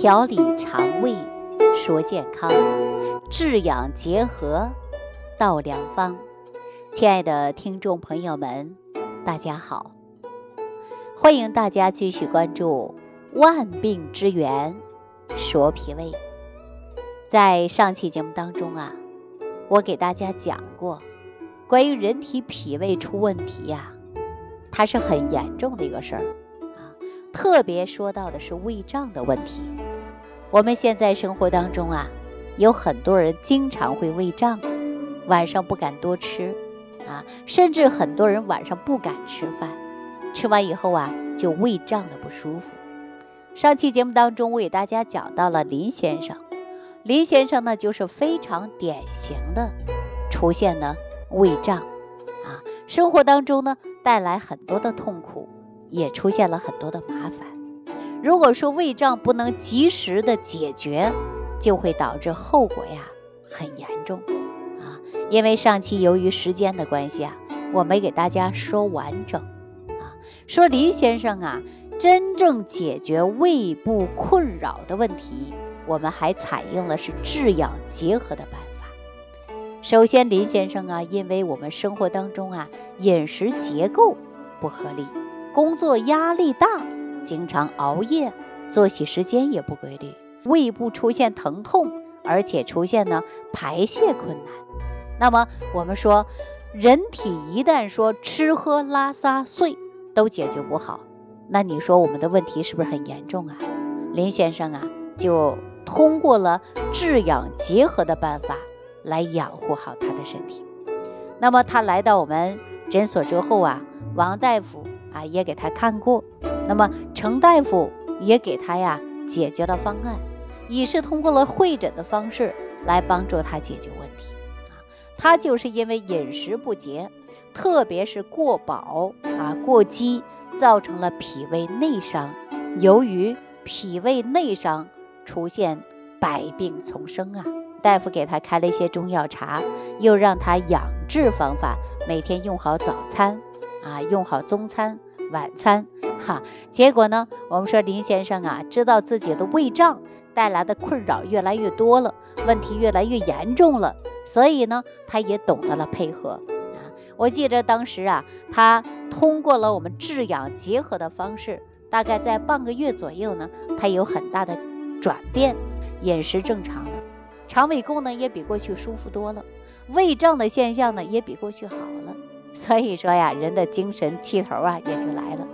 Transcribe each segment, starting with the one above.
调理肠胃，说健康，治养结合，道良方。亲爱的听众朋友们，大家好，欢迎大家继续关注万病之源说脾胃。在上期节目当中啊，我给大家讲过关于人体脾胃出问题呀，它是很严重的一个事儿啊。特别说到的是胃胀的问题。我们现在生活当中啊，有很多人经常会胃胀，晚上不敢多吃啊，甚至很多人晚上不敢吃饭，吃完以后啊就胃胀的不舒服。上期节目当中，我给大家讲到了林先生。林先生呢，就是非常典型的出现了胃胀啊，生活当中呢带来很多的痛苦，也出现了很多的麻烦。如果说胃胀不能及时的解决，就会导致后果呀很严重啊。因为上期由于时间的关系啊，我没给大家说完整啊，说林先生啊，真正解决胃部困扰的问题。我们还采用了是治养结合的办法。首先，林先生啊，因为我们生活当中啊饮食结构不合理，工作压力大，经常熬夜，作息时间也不规律，胃部出现疼痛，而且出现呢排泄困难。那么我们说，人体一旦说吃喝拉撒睡都解决不好，那你说我们的问题是不是很严重啊？林先生啊，就。通过了治养结合的办法来养护好他的身体。那么他来到我们诊所之后啊，王大夫啊也给他看过，那么程大夫也给他呀解决了方案，也是通过了会诊的方式来帮助他解决问题啊。他就是因为饮食不节，特别是过饱啊过饥，造成了脾胃内伤。由于脾胃内伤。出现百病丛生啊！大夫给他开了一些中药茶，又让他养治方法，每天用好早餐啊，用好中餐、晚餐哈。结果呢，我们说林先生啊，知道自己的胃胀带来的困扰越来越多了，问题越来越严重了，所以呢，他也懂得了配合啊。我记得当时啊，他通过了我们治养结合的方式，大概在半个月左右呢，他有很大的。转变，饮食正常了，肠胃功能也比过去舒服多了，胃胀的现象呢也比过去好了。所以说呀，人的精神气头啊也就来了。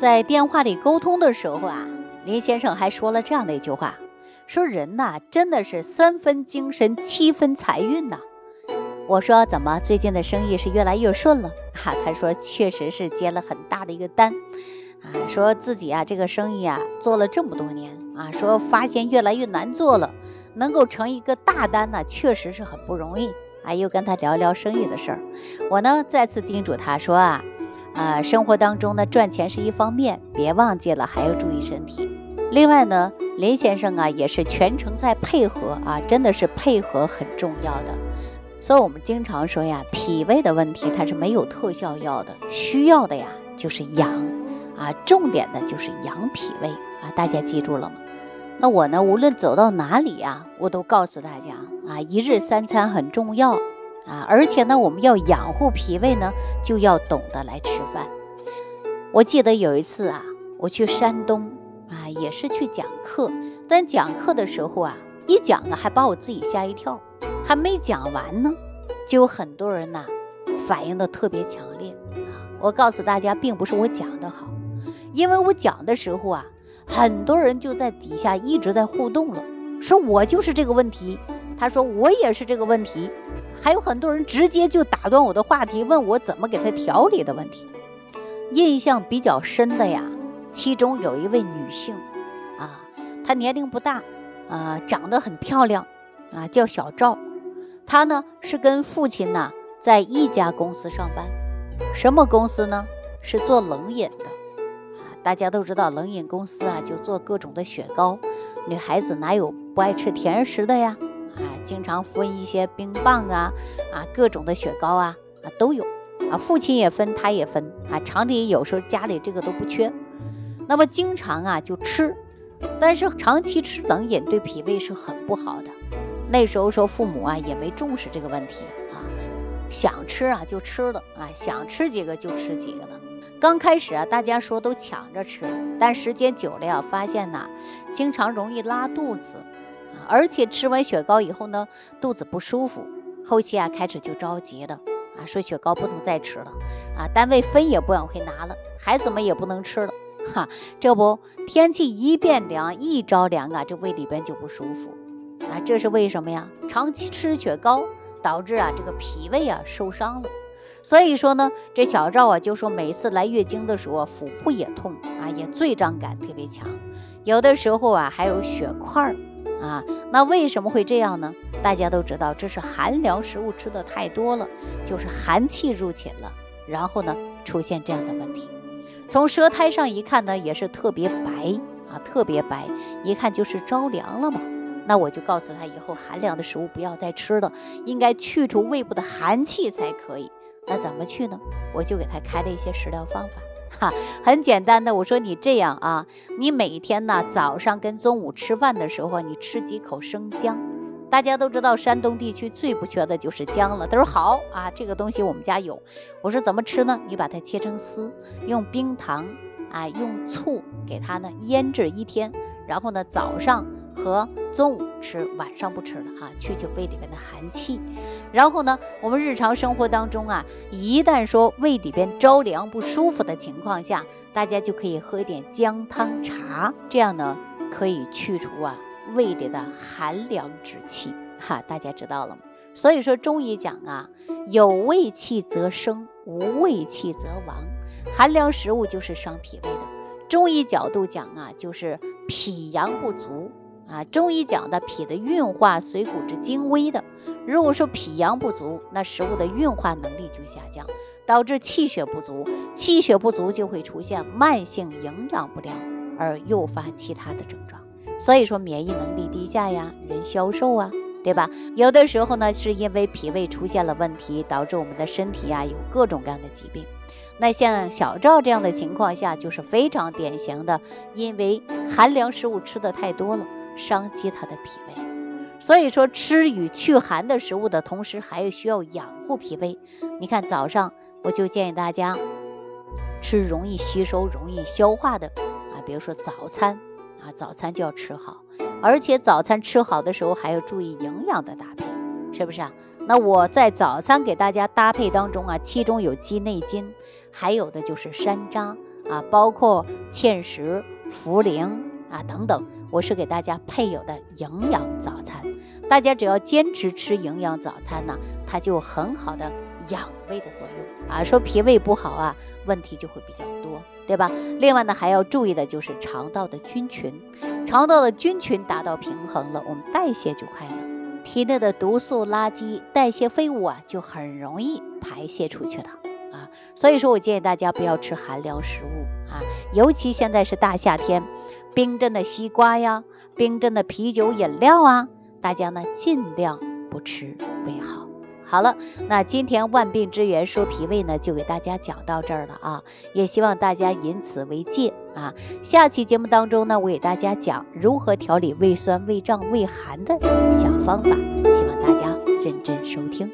在电话里沟通的时候啊，林先生还说了这样的一句话，说人呐真的是三分精神七分财运呐。我说怎么最近的生意是越来越顺了？哈，他说确实是接了很大的一个单。啊，说自己啊，这个生意啊，做了这么多年啊，说发现越来越难做了，能够成一个大单呢，确实是很不容易啊。又跟他聊聊生意的事儿，我呢再次叮嘱他说啊，啊，生活当中呢赚钱是一方面，别忘记了还要注意身体。另外呢，林先生啊也是全程在配合啊，真的是配合很重要的。所以我们经常说呀，脾胃的问题它是没有特效药的，需要的呀就是养。啊，重点的就是养脾胃啊，大家记住了吗？那我呢，无论走到哪里啊，我都告诉大家啊，一日三餐很重要啊，而且呢，我们要养护脾胃呢，就要懂得来吃饭。我记得有一次啊，我去山东啊，也是去讲课，但讲课的时候啊，一讲啊，还把我自己吓一跳，还没讲完呢，就有很多人呐，反应的特别强烈啊。我告诉大家，并不是我讲的好。因为我讲的时候啊，很多人就在底下一直在互动了，说我就是这个问题，他说我也是这个问题，还有很多人直接就打断我的话题，问我怎么给他调理的问题。印象比较深的呀，其中有一位女性啊，她年龄不大啊，长得很漂亮啊，叫小赵，她呢是跟父亲呢在一家公司上班，什么公司呢？是做冷饮的。大家都知道冷饮公司啊，就做各种的雪糕。女孩子哪有不爱吃甜食的呀？啊，经常分一些冰棒啊，啊，各种的雪糕啊，啊都有。啊，父亲也分，他也分。啊，厂里有时候家里这个都不缺。那么经常啊就吃。但是长期吃冷饮对脾胃是很不好的。那时候说父母啊也没重视这个问题啊，想吃啊就吃了啊，想吃几个就吃几个了。刚开始啊，大家说都抢着吃，但时间久了呀，发现呐，经常容易拉肚子，而且吃完雪糕以后呢，肚子不舒服。后期啊，开始就着急了啊，说雪糕不能再吃了啊，单位分也不往回拿了，孩子们也不能吃了。哈，这不天气一变凉，一着凉啊，这胃里边就不舒服啊，这是为什么呀？长期吃雪糕导致啊这个脾胃啊受伤了，所以说呢，这小赵啊就说每次来月经的时候腹部也痛啊，也坠胀感特别强，有的时候啊还有血块儿啊，那为什么会这样呢？大家都知道这是寒凉食物吃的太多了，就是寒气入侵了，然后呢出现这样的问题。从舌苔上一看呢，也是特别白啊，特别白，一看就是着凉了嘛。那我就告诉他，以后寒凉的食物不要再吃了，应该去除胃部的寒气才可以。那怎么去呢？我就给他开了一些食疗方法，哈，很简单的。我说你这样啊，你每天呢早上跟中午吃饭的时候，你吃几口生姜。大家都知道，山东地区最不缺的就是姜了。他说好啊，这个东西我们家有。我说怎么吃呢？你把它切成丝，用冰糖啊，用醋给它呢腌制一天，然后呢早上和中午吃，晚上不吃了啊，去去胃里面的寒气。然后呢，我们日常生活当中啊，一旦说胃里边着凉不舒服的情况下，大家就可以喝一点姜汤茶，这样呢可以去除啊。胃里的寒凉之气，哈，大家知道了吗？所以说中医讲啊，有胃气则生，无胃气则亡。寒凉食物就是伤脾胃的。中医角度讲啊，就是脾阳不足啊。中医讲的脾的运化随骨之精微的。如果说脾阳不足，那食物的运化能力就下降，导致气血不足。气血不足就会出现慢性营养不良，而诱发其他的症状。所以说免疫能力低下呀，人消瘦啊，对吧？有的时候呢，是因为脾胃出现了问题，导致我们的身体呀有各种各样的疾病。那像小赵这样的情况下，就是非常典型的，因为寒凉食物吃的太多了，伤及他的脾胃。所以说，吃与去寒的食物的同时，还需要养护脾胃。你看早上我就建议大家吃容易吸收、容易消化的啊，比如说早餐。啊，早餐就要吃好，而且早餐吃好的时候还要注意营养的搭配，是不是啊？那我在早餐给大家搭配当中啊，其中有鸡内金，还有的就是山楂啊，包括芡实、茯苓啊等等，我是给大家配有的营养早餐。大家只要坚持吃营养早餐呢，它就很好的。养胃的作用啊，说脾胃不好啊，问题就会比较多，对吧？另外呢，还要注意的就是肠道的菌群，肠道的菌群达到平衡了，我们代谢就快了，体内的毒素、垃圾、代谢废物啊，就很容易排泄出去了啊。所以说我建议大家不要吃寒凉食物啊，尤其现在是大夏天，冰镇的西瓜呀，冰镇的啤酒饮料啊，大家呢尽量不吃为好。好了，那今天万病之源说脾胃呢，就给大家讲到这儿了啊，也希望大家以此为戒啊。下期节目当中呢，我给大家讲如何调理胃酸、胃胀、胃寒的小方法，希望大家认真收听。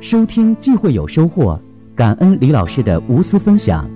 收听既会有收获，感恩李老师的无私分享。